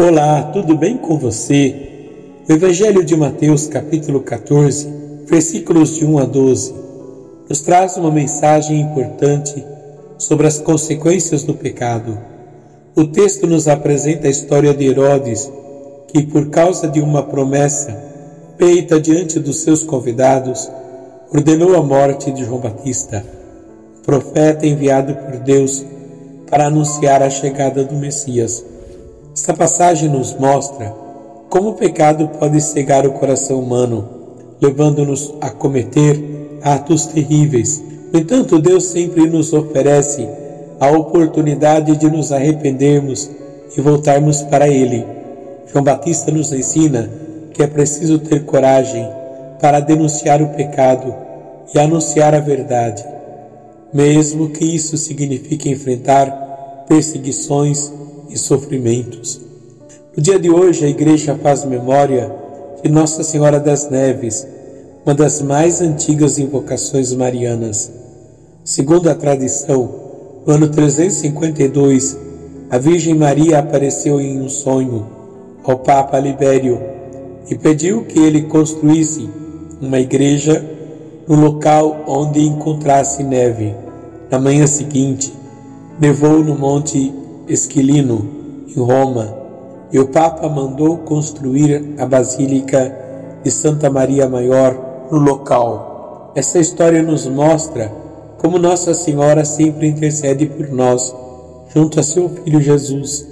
Olá, tudo bem com você? O Evangelho de Mateus, capítulo 14, versículos de 1 a 12, nos traz uma mensagem importante sobre as consequências do pecado. O texto nos apresenta a história de Herodes, que, por causa de uma promessa feita diante dos seus convidados, ordenou a morte de João Batista, profeta enviado por Deus para anunciar a chegada do Messias. Esta passagem nos mostra como o pecado pode cegar o coração humano, levando-nos a cometer atos terríveis. No entanto, Deus sempre nos oferece a oportunidade de nos arrependermos e voltarmos para Ele. João Batista nos ensina que é preciso ter coragem para denunciar o pecado e anunciar a verdade, mesmo que isso signifique enfrentar perseguições e sofrimentos. No dia de hoje, a Igreja faz memória de Nossa Senhora das Neves, uma das mais antigas invocações marianas. Segundo a tradição, no ano 352, a Virgem Maria apareceu em um sonho ao Papa Libério e pediu que ele construísse uma igreja no local onde encontrasse neve. Na manhã seguinte, nevou no Monte Esquilino, em Roma, e o Papa mandou construir a Basílica de Santa Maria Maior no local. Essa história nos mostra como Nossa Senhora sempre intercede por nós, junto a seu Filho Jesus.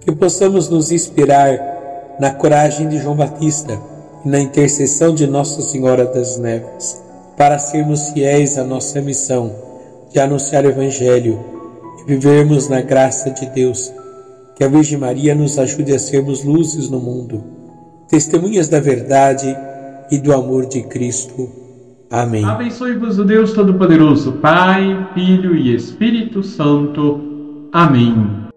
Que possamos nos inspirar na coragem de João Batista e na intercessão de Nossa Senhora das Neves, para sermos fiéis à nossa missão de anunciar o Evangelho vivermos na graça de Deus que a Virgem Maria nos ajude a sermos luzes no mundo, testemunhas da verdade e do amor de Cristo. Amém. Abençoe-vos o Deus Todo-Poderoso, Pai, Filho e Espírito Santo. Amém.